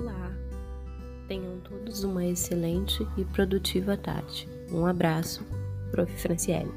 Olá! Tenham todos uma excelente e produtiva tarde. Um abraço, Prof. Franciele.